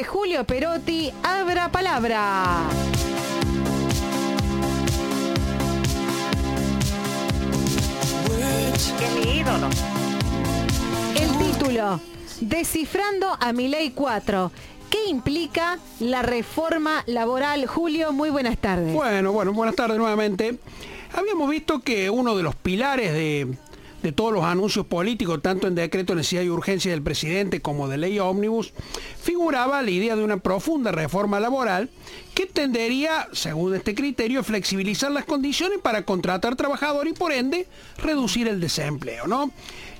de Julio Perotti, Abra Palabra. Que mi ídolo. El título, Descifrando a mi ley 4. ¿Qué implica la reforma laboral? Julio, muy buenas tardes. Bueno, bueno, buenas tardes nuevamente. Habíamos visto que uno de los pilares de, de todos los anuncios políticos, tanto en decreto de necesidad y urgencia del presidente como de ley ómnibus, figuraba la idea de una profunda reforma laboral que tendería, según este criterio, a flexibilizar las condiciones para contratar trabajadores y por ende reducir el desempleo, ¿no?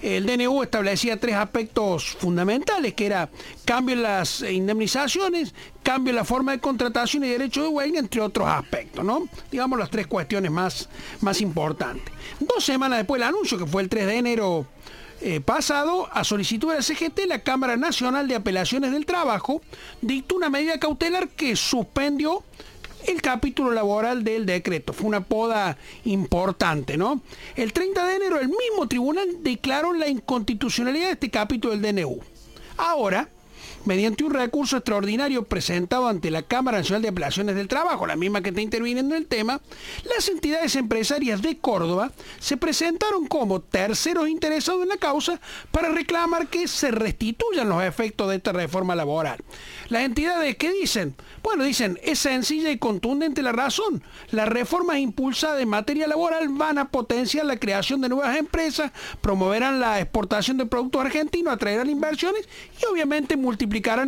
El DNU establecía tres aspectos fundamentales, que era cambio en las indemnizaciones, cambio en la forma de contratación y derecho de huelga, entre otros aspectos, ¿no? Digamos las tres cuestiones más, más importantes. Dos semanas después del anuncio, que fue el 3 de enero eh, pasado, a solicitud de la CGT, la Cámara Nacional de Apelaciones del Trabajo dictó una medida cautelar que suspendió el capítulo laboral del decreto. Fue una poda importante, ¿no? El 30 de enero el mismo tribunal declaró la inconstitucionalidad de este capítulo del DNU. Ahora, mediante un recurso extraordinario presentado ante la Cámara Nacional de Apelaciones del Trabajo, la misma que está interviniendo en el tema, las entidades empresarias de Córdoba se presentaron como terceros interesados en la causa para reclamar que se restituyan los efectos de esta reforma laboral. Las entidades, ¿qué dicen? Bueno, dicen, es sencilla y contundente la razón. Las reformas impulsadas en materia laboral van a potenciar la creación de nuevas empresas, promoverán la exportación de productos argentinos, atraerán inversiones y obviamente multiplicarán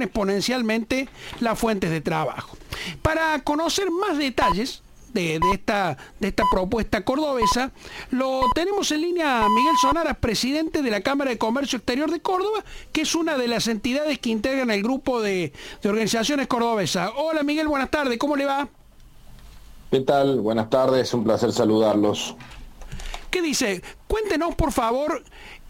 exponencialmente las fuentes de trabajo. Para conocer más detalles, de, esta, de esta propuesta cordobesa, lo tenemos en línea a Miguel Sonaras, presidente de la Cámara de Comercio Exterior de Córdoba, que es una de las entidades que integran el grupo de, de organizaciones cordobesas. Hola Miguel, buenas tardes, ¿cómo le va? ¿Qué tal? Buenas tardes, un placer saludarlos. ¿Qué dice? Cuéntenos, por favor,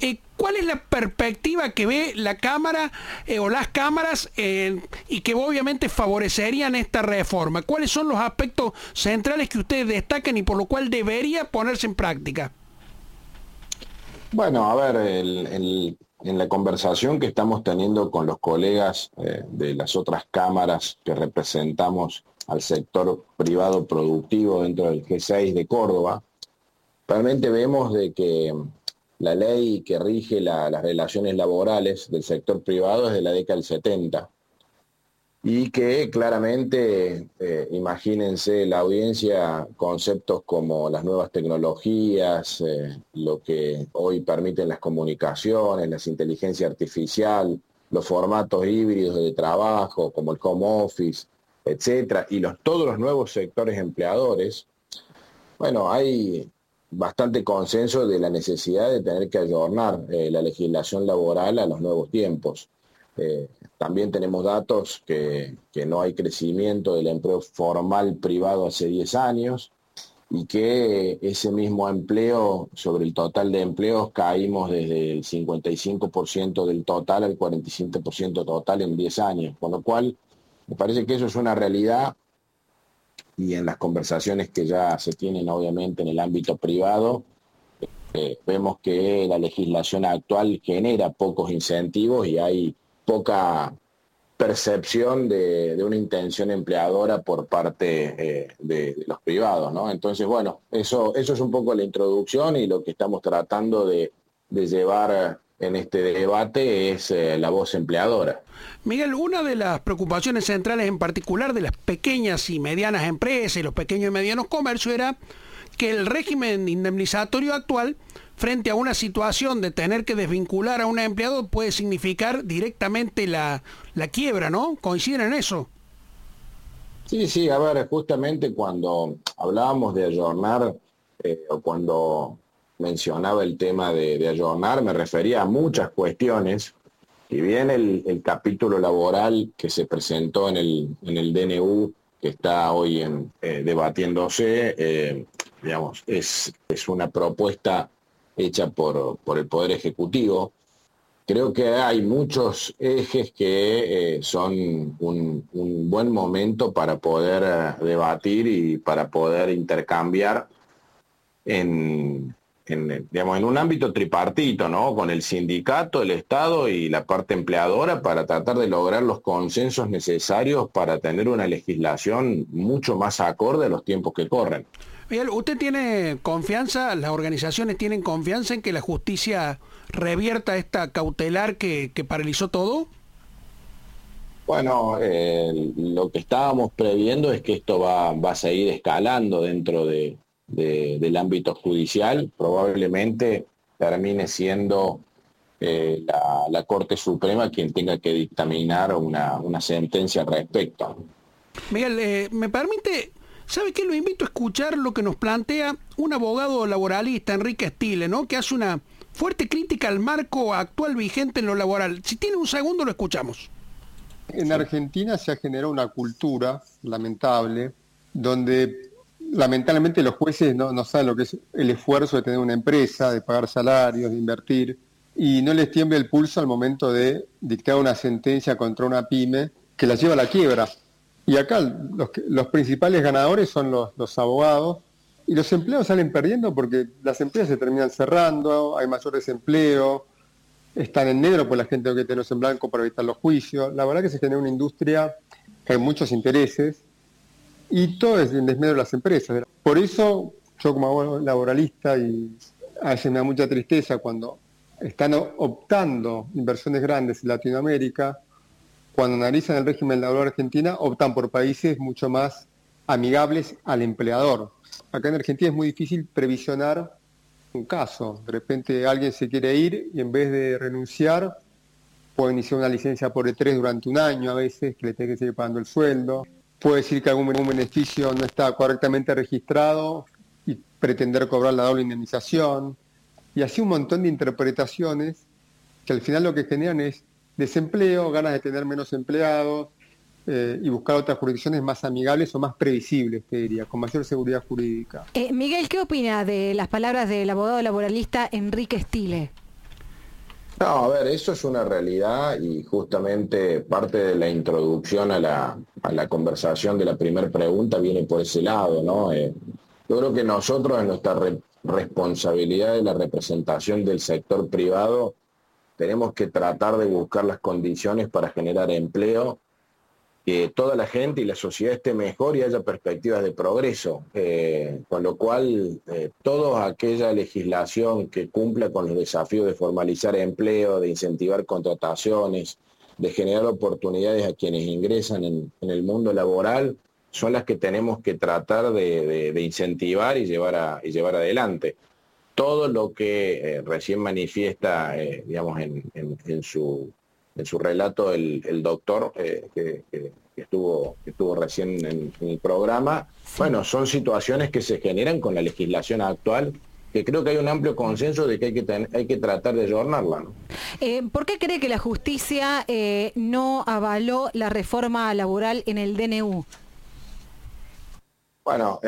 eh, ¿cuál es la perspectiva que ve la Cámara eh, o las cámaras eh, y que obviamente favorecerían esta reforma? ¿Cuáles son los aspectos centrales que ustedes destacan y por lo cual debería ponerse en práctica? Bueno, a ver, en la conversación que estamos teniendo con los colegas de las otras cámaras que representamos al sector privado productivo dentro del G6 de Córdoba, realmente vemos de que la ley que rige las relaciones laborales del sector privado es de la década del 70 y que claramente, eh, imagínense la audiencia, conceptos como las nuevas tecnologías, eh, lo que hoy permiten las comunicaciones, la inteligencia artificial, los formatos híbridos de trabajo como el home office, etcétera, y los, todos los nuevos sectores empleadores, bueno, hay bastante consenso de la necesidad de tener que ayornar eh, la legislación laboral a los nuevos tiempos. Eh, también tenemos datos que, que, no hay crecimiento del empleo formal privado hace 10 años y que ese mismo empleo, sobre el total de empleos, caímos desde el 55% del total al 45% total en 10 años, con lo cual me parece que eso es una realidad y en las conversaciones que ya se tienen obviamente en el ámbito privado, eh, vemos que la legislación actual genera pocos incentivos y hay poca percepción de, una intención empleadora por parte eh, de, los privados, ¿no? Entonces, bueno, eso, eso es un poco la introducción y lo que estamos tratando de, de llevar en este debate es eh, la voz empleadora. Miguel, una de las preocupaciones centrales en particular de las pequeñas y medianas empresas y los pequeños y medianos comercios era que el régimen indemnizatorio actual frente a una situación de tener que desvincular a un empleado puede significar directamente la, quiebra, ¿no? ¿Coinciden en eso? Sí, sí, a ver, justamente cuando hablábamos de ayornar eh, o cuando mencionaba el tema de, de ayornar, me refería a muchas cuestiones y bien el, capítulo laboral que se presentó en el, en el DNU, que está hoy en, eh, debatiéndose, eh, digamos, es, es una propuesta hecha por, por el Poder Ejecutivo. Creo que hay muchos ejes que eh, son un, un, buen momento para poder debatir y para poder intercambiar en, en, digamos, en un ámbito tripartito, ¿no? Con el sindicato, el Estado y la parte empleadora para tratar de lograr los consensos necesarios para tener una legislación mucho más acorde a los tiempos que corren. Miguel, ¿usted tiene confianza, las organizaciones tienen confianza en que la justicia revierta esta cautelar que, paralizó todo? Bueno, eh, lo que estábamos previendo es que esto va, va a seguir escalando dentro de, del ámbito judicial, probablemente termine siendo eh, la, Corte Suprema quien tenga que dictaminar una, una sentencia al respecto. Miguel, eh, ¿me permite ¿Sabe qué? Lo invito a escuchar lo que nos plantea un abogado laboralista, Enrique Stile, ¿no? Que hace una fuerte crítica al marco actual vigente en lo laboral. Si tiene un segundo, lo escuchamos. En Argentina se ha generado una cultura lamentable donde lamentablemente los jueces no, saben lo que es el esfuerzo de tener una empresa, de pagar salarios, de invertir, y no les tiembla el pulso al momento de dictar una sentencia contra una pyme que la lleva a la quiebra. Y acá los, principales ganadores son los, abogados, y los empleados salen perdiendo porque las empresas se terminan cerrando, hay mayor desempleo, están en negro por la gente que tenemos en blanco para evitar los juicios. La verdad que se genera una industria que hay muchos intereses y todo es en desmedro de las empresas. Por eso yo como laboralista y a veces me da mucha tristeza cuando están optando inversiones grandes en Latinoamérica, cuando analizan el régimen laboral argentina, optan por países mucho más amigables al empleador. Acá en Argentina es muy difícil previsionar un caso. De repente alguien se quiere ir y en vez de renunciar, puede iniciar una licencia por E3 durante un año a veces, que le tiene que seguir pagando el sueldo puede decir que algún beneficio no está correctamente registrado y pretender cobrar la doble indemnización. Y así un montón de interpretaciones que al final lo que generan es desempleo, ganas de tener menos empleados eh, y buscar otras jurisdicciones más amigables o más previsibles, te diría, con mayor seguridad jurídica. Eh, Miguel, ¿qué opina de las palabras del abogado laboralista Enrique Stile? No, a ver, eso es una realidad y justamente parte de la introducción a la, conversación de la primera pregunta viene por ese lado, ¿no? Eh, yo creo que nosotros en nuestra responsabilidad de la representación del sector privado tenemos que tratar de buscar las condiciones para generar empleo que toda la gente y la sociedad esté mejor y haya perspectivas de progreso, eh, con lo cual eh, toda aquella legislación que cumpla con los desafíos de formalizar empleo, de incentivar contrataciones, de generar oportunidades a quienes ingresan en, el mundo laboral, son las que tenemos que tratar de, incentivar y llevar, y llevar adelante. Todo lo que eh, recién manifiesta, digamos, en su en su relato el, doctor eh, que, estuvo, estuvo recién en, el programa. Bueno, son situaciones que se generan con la legislación actual que creo que hay un amplio consenso de que hay que, hay que tratar de adornarla. Eh, ¿Por qué cree que la justicia eh, no avaló la reforma laboral en el DNU? Bueno,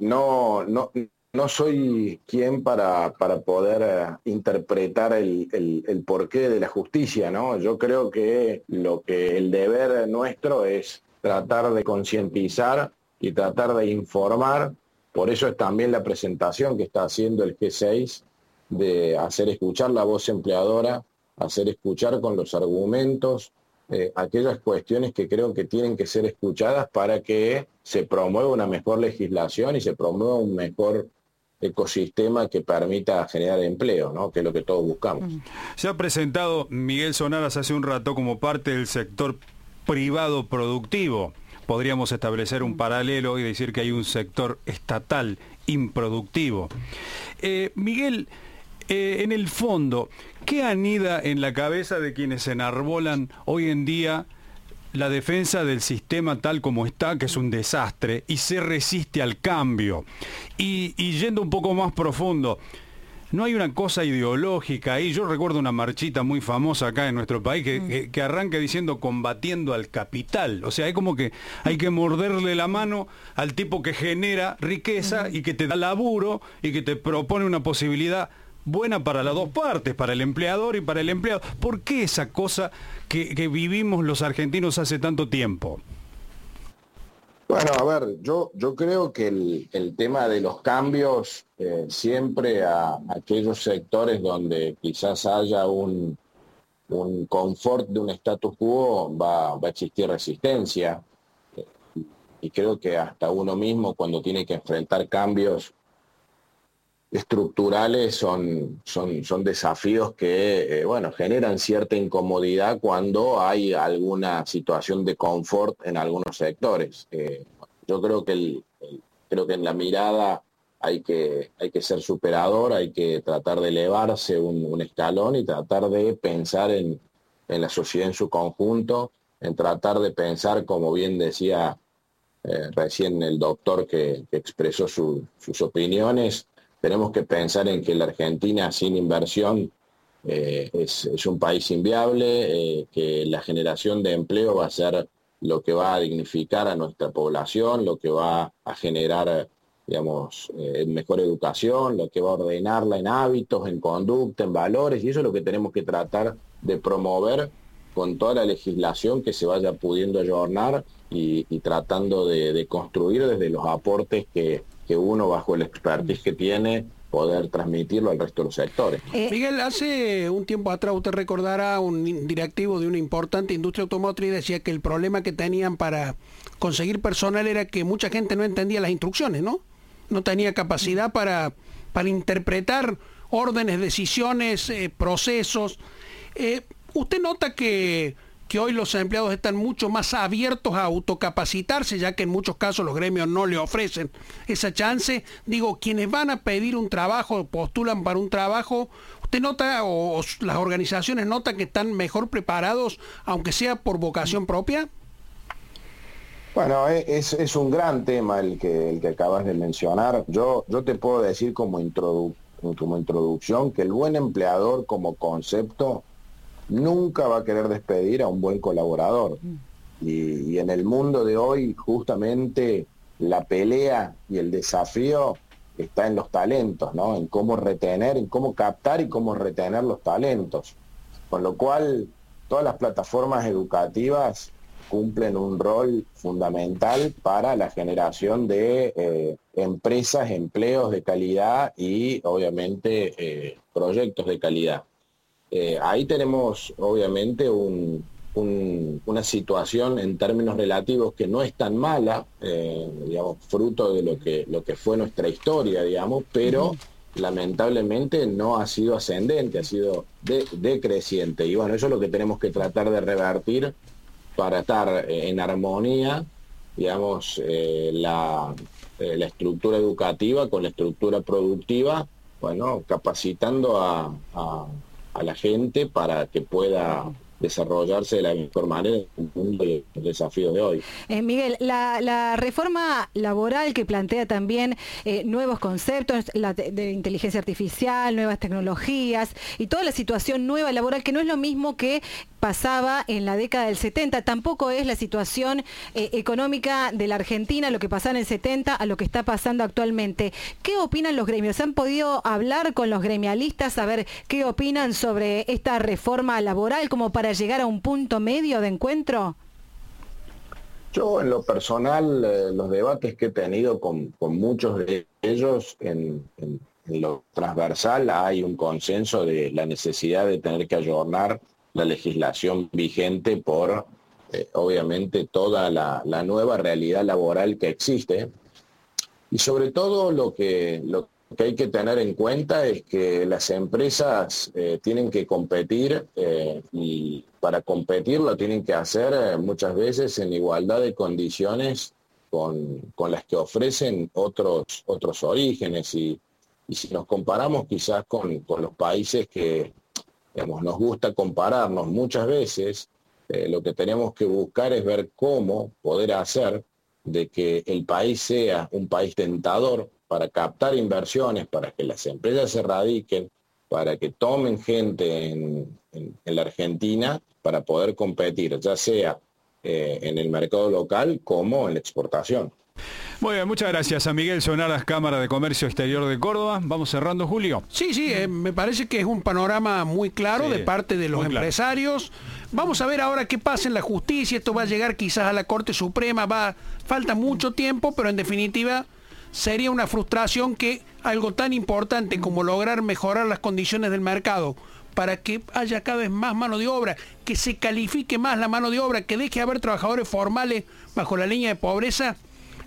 no, no, no soy quien para, para poder eh, interpretar el, el, porqué de la justicia, ¿no? Yo creo que lo que el deber nuestro es tratar de concientizar y tratar de informar. Por eso es también la presentación que está haciendo el G6 de hacer escuchar la voz empleadora, hacer escuchar con los argumentos eh, aquellas cuestiones que creo que tienen que ser escuchadas para que se promueva una mejor legislación y se promueva un mejor ecosistema que permita generar empleo, ¿no? que es lo que todos buscamos. Se ha presentado Miguel Sonaras hace un rato como parte del sector privado productivo. Podríamos establecer un paralelo y decir que hay un sector estatal improductivo. Eh, Miguel, eh, en el fondo, ¿qué anida en la cabeza de quienes enarbolan hoy en día la defensa del sistema tal como está, que es un desastre, y se resiste al cambio. Y, yendo un poco más profundo, no hay una cosa ideológica ahí. Yo recuerdo una marchita muy famosa acá en nuestro país que, que, arranca diciendo combatiendo al capital. O sea, es como que hay que morderle la mano al tipo que genera riqueza y que te da laburo y que te propone una posibilidad buena para las dos partes, para el empleador y para el empleado. ¿Por qué esa cosa que, vivimos los argentinos hace tanto tiempo? Bueno, a ver, yo, yo creo que el, tema de los cambios eh, siempre a, aquellos sectores donde quizás haya un, un confort de un status quo va, va a existir resistencia. Y creo que hasta uno mismo cuando tiene que enfrentar cambios estructurales son, son, son desafíos que, eh, bueno, generan cierta incomodidad cuando hay alguna situación de confort en algunos sectores. Eh, yo creo que, el, creo que en la mirada hay que, hay que ser superador, hay que tratar de elevarse un, escalón y tratar de pensar en, la sociedad en su conjunto, en tratar de pensar, como bien decía eh, recién el doctor que, expresó sus opiniones, tenemos que pensar en que la Argentina sin inversión eh, es, un país inviable, eh, que la generación de empleo va a ser lo que va a dignificar a nuestra población, lo que va a generar, digamos, eh, mejor educación, lo que va a ordenarla en hábitos, en conducta, en valores, y eso es lo que tenemos que tratar de promover con toda la legislación que se vaya pudiendo ayornar y, tratando de construir desde los aportes que, que uno bajo el expertise que tiene poder transmitirlo al resto de los sectores. Eh, Miguel, hace un tiempo atrás usted recordará un directivo de una importante industria automotriz decía que el problema que tenían para conseguir personal era que mucha gente no entendía las instrucciones, ¿no? No tenía capacidad para, para interpretar órdenes, decisiones, eh, procesos. Eh, ¿Usted nota que que hoy los empleados están mucho más abiertos a autocapacitarse, ya que en muchos casos los gremios no le ofrecen esa chance. Digo, quienes van a pedir un trabajo, postulan para un trabajo, ¿usted nota o, las organizaciones notan que están mejor preparados, aunque sea por vocación propia? Bueno, e, es, un gran tema el que, el que acabas de mencionar. Yo, yo te puedo decir como, como introducción que el buen empleador como concepto nunca va a querer despedir a un buen colaborador. Y, en el mundo de hoy, justamente la pelea y el desafío está en los talentos, ¿no? En cómo retener, en cómo captar y cómo retener los talentos. Con lo cual, todas las plataformas educativas cumplen un rol fundamental para la generación de eh, empresas, empleos de calidad y obviamente eh, proyectos de calidad. Eh, ahí tenemos obviamente una situación en términos relativos que no es tan mala, eh, digamos, fruto de lo que, lo que fue nuestra historia, digamos, pero lamentablemente no ha sido ascendente, ha sido decreciente. Y bueno, eso es lo que tenemos que tratar de revertir para estar eh, en armonía, digamos, la, estructura educativa con la estructura productiva, bueno, capacitando a a la gente para que pueda desarrollarse de la mejor manera en el de los desafíos de hoy. Eh, Miguel, la, reforma laboral que plantea también eh, nuevos conceptos de, inteligencia artificial, nuevas tecnologías y toda la situación nueva laboral que no es lo mismo que pasaba en la década del 70. Tampoco es la situación eh, económica de la Argentina, lo que pasaba en el 70 a lo que está pasando actualmente. ¿Qué opinan los gremios? ¿Han podido hablar con los gremialistas a ver qué opinan sobre esta reforma laboral como para llegar a un punto medio de encuentro? Yo en lo personal, eh, los debates que he tenido con, muchos de ellos en lo transversal hay un consenso de la necesidad de tener que ayornar la legislación vigente por, eh, obviamente, toda la, nueva realidad laboral que existe. Y sobre todo lo que, que hay que tener en cuenta es que las empresas eh, tienen que competir eh, y para competir lo tienen que hacer muchas veces en igualdad de condiciones con, las que ofrecen otros, otros orígenes. Y, si nos comparamos quizás con, con los países que, nos gusta compararnos muchas veces, eh, lo que tenemos que buscar es ver cómo poder hacer de que el país sea un país tentador para captar inversiones, para que las empresas se radiquen, para que tomen gente en, la Argentina para poder competir, ya sea eh, en el mercado local como en la exportación. Muy bien, muchas gracias a Miguel Sonaras, Cámara de Comercio Exterior de Córdoba. Vamos cerrando, Julio. Sí, sí, eh, me parece que es un panorama muy claro Sí, de parte de los claro. empresarios. Vamos a ver ahora qué pasa en la justicia. Esto va a llegar quizás a la Corte Suprema. Va, falta mucho tiempo, pero en definitiva sería una frustración que algo tan importante como lograr mejorar las condiciones del mercado para que haya cada vez más mano de obra, que se califique más la mano de obra, que deje de haber trabajadores formales bajo la línea de pobreza,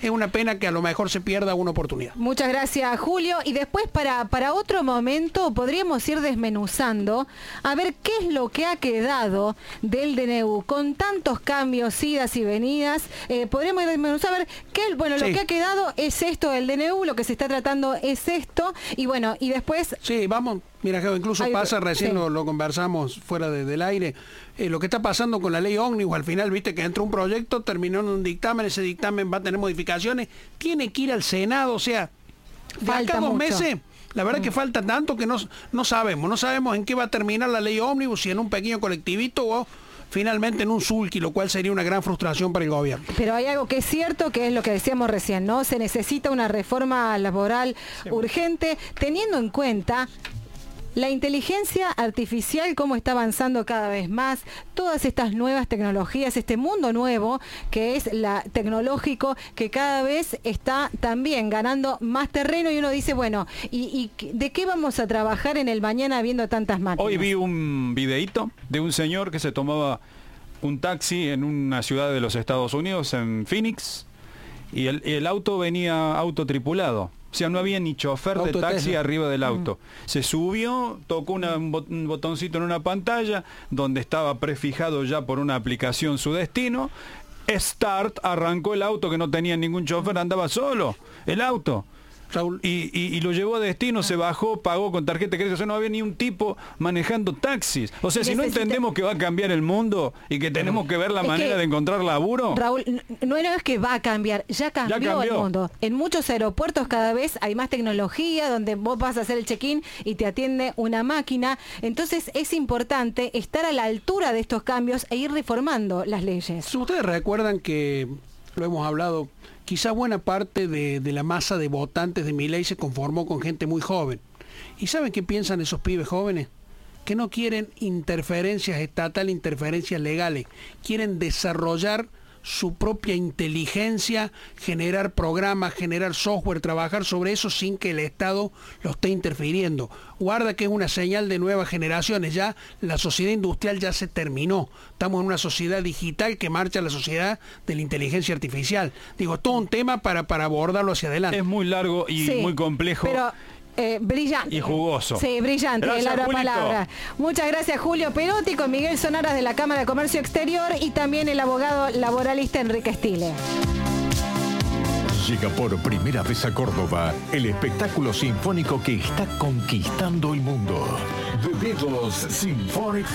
es una pena que a lo mejor se pierda una oportunidad. Muchas gracias, Julio. Y después, para, para otro momento, podríamos ir desmenuzando a ver qué es lo que ha quedado del DNU. Con tantos cambios, idas y venidas, eh, podríamos ir desmenuzando a ver qué, bueno, lo que ha quedado es esto del DNU, lo que se está tratando es esto. Y bueno, y después Sí, vamos. Mira, Geo, incluso pasa, recién sí. lo, lo conversamos fuera de- del aire, eh, lo que está pasando con la ley ómnibus, al final, viste que entró un proyecto, terminó en un dictamen, ese dictamen va a tener modificaciones, tiene que ir al Senado, o sea, de Falta acá dos mucho. meses, la verdad que falta tanto que no, no sabemos, no sabemos en qué va a terminar la ley ómnibus, si en un pequeño colectivito o finalmente en un sulky, lo cual sería una gran frustración para el gobierno. Pero hay algo que es cierto, que es lo que decíamos recién, ¿no? Se necesita una reforma laboral urgente, teniendo en cuenta la inteligencia artificial, cómo está avanzando cada vez más, todas estas nuevas tecnologías, este mundo nuevo que es la tecnológico, que cada vez está también ganando más terreno y uno dice, bueno, ¿y, de qué vamos a trabajar en el mañana viendo tantas máquinas? Hoy vi un videíto de un señor que se tomaba un taxi en una ciudad de los Estados Unidos, en Phoenix, y el, el auto venía autotripulado. O sea, no había ni chofer de taxi Tesla. arriba del auto. Se subió, tocó una- un botoncito en una pantalla donde estaba prefijado ya por una aplicación su destino. Start, arrancó el auto que no tenía ningún chofer, andaba solo, el auto. Raúl, Y, y- y lo llevó a destino, se bajó, pagó con tarjeta de crédito. O sea, no había ni un tipo manejando taxis. O sea, si no entendemos que va a cambiar el mundo y que tenemos que ver la Es manera que- de encontrar laburo. Raúl, no, no es que va a cambiar, ya cambió, el cambió. mundo. En muchos aeropuertos cada vez hay más tecnología donde vos vas a hacer el check-in y te atiende una máquina. Entonces es importante estar a la altura de estos cambios e ir reformando las leyes. Si ustedes recuerdan que lo hemos hablado, quizá buena parte de, de la masa de votantes de mi ley se conformó con gente muy joven. ¿Y saben qué piensan esos pibes jóvenes? Que no quieren interferencias estatales, interferencias legales. Quieren desarrollar su propia inteligencia, generar programas, generar software, trabajar sobre eso sin que el Estado lo esté interfiriendo. Guarda que es una señal de nuevas generaciones. Ya la sociedad industrial ya se terminó. Estamos en una sociedad digital que marcha a la sociedad de la inteligencia artificial. Digo, todo un tema para, para abordarlo hacia adelante. Es muy largo y Sí, muy complejo. Pero eh, brillante. Y jugoso. Sí, brillante, Gracias, la Julito. palabra. Muchas gracias, Julio Perotti, con Miguel Sonaras de la Cámara de Comercio Exterior y también el abogado laboralista Enrique Stile. Llega por primera vez a Córdoba el espectáculo sinfónico que está conquistando el mundo. The Beatles Symphonic